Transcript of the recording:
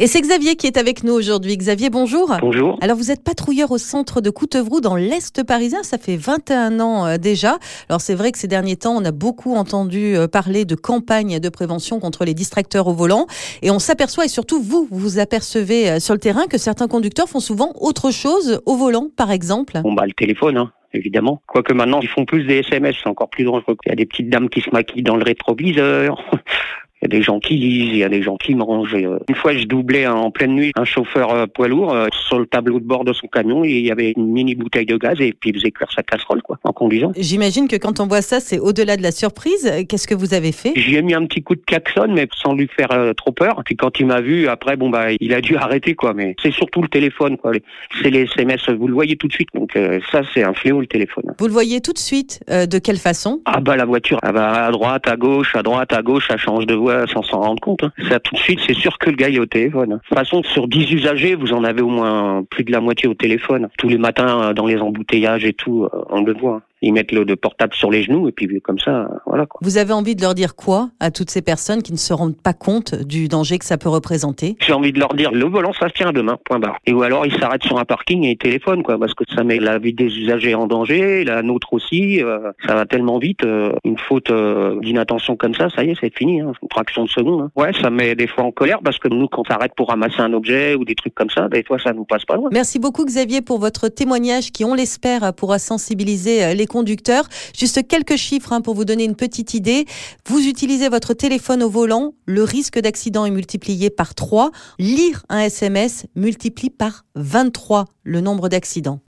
Et c'est Xavier qui est avec nous aujourd'hui. Xavier, bonjour. Bonjour. Alors vous êtes patrouilleur au centre de Coutevroux dans l'Est parisien, ça fait 21 ans euh, déjà. Alors c'est vrai que ces derniers temps, on a beaucoup entendu euh, parler de campagnes de prévention contre les distracteurs au volant. Et on s'aperçoit, et surtout vous, vous apercevez euh, sur le terrain que certains conducteurs font souvent autre chose au volant, par exemple. Bon bah le téléphone, hein, évidemment. Quoique maintenant, ils font plus des SMS, c'est encore plus dangereux. Il y a des petites dames qui se maquillent dans le rétroviseur. Il y a des gens qui lisent, il y a des gens qui mangent. Euh, une fois, je doublais en pleine nuit un chauffeur euh, poids lourd euh, sur le tableau de bord de son camion et il y avait une mini bouteille de gaz et puis il faisait cuire sa casserole quoi, en conduisant. J'imagine que quand on voit ça, c'est au-delà de la surprise. Qu'est-ce que vous avez fait? J'y ai mis un petit coup de klaxon, mais sans lui faire trop peur. Puis quand il m'a vu, après, bon bah, il a dû arrêter quoi. Mais c'est surtout le téléphone quoi. C'est les SMS, vous le voyez tout de suite. Donc ça, c'est un fléau le téléphone. Vous le voyez tout de suite. de quelle façon? Ah bah la voiture, elle va à droite, à gauche, à droite, à gauche, elle change de voie sans s'en rendre compte. Hein. Ça, tout de suite, c'est sûr que le gars est au téléphone. De toute façon, sur 10 usagers, vous en avez au moins plus de la moitié au téléphone. Tous les matins, dans les embouteillages et tout, euh, on le voit ils mettent le de portable sur les genoux et puis comme ça, voilà. Quoi. Vous avez envie de leur dire quoi à toutes ces personnes qui ne se rendent pas compte du danger que ça peut représenter? J'ai envie de leur dire le volant ça se tient demain, point barre. Et ou alors ils s'arrêtent sur un parking et ils téléphonent quoi, parce que ça met la vie des usagers en danger, la nôtre aussi. Euh, ça va tellement vite, euh, une faute euh, d'inattention comme ça, ça y est, c'est fini, hein, une fraction de seconde. Hein. Ouais, ça met des fois en colère parce que nous quand on s'arrête pour ramasser un objet ou des trucs comme ça, des fois ça nous passe pas loin. Merci beaucoup Xavier pour votre témoignage qui, on l'espère, pourra sensibiliser les conducteurs. Juste quelques chiffres hein, pour vous donner une petite idée. Vous utilisez votre téléphone au volant, le risque d'accident est multiplié par 3. Lire un SMS multiplie par 23 le nombre d'accidents.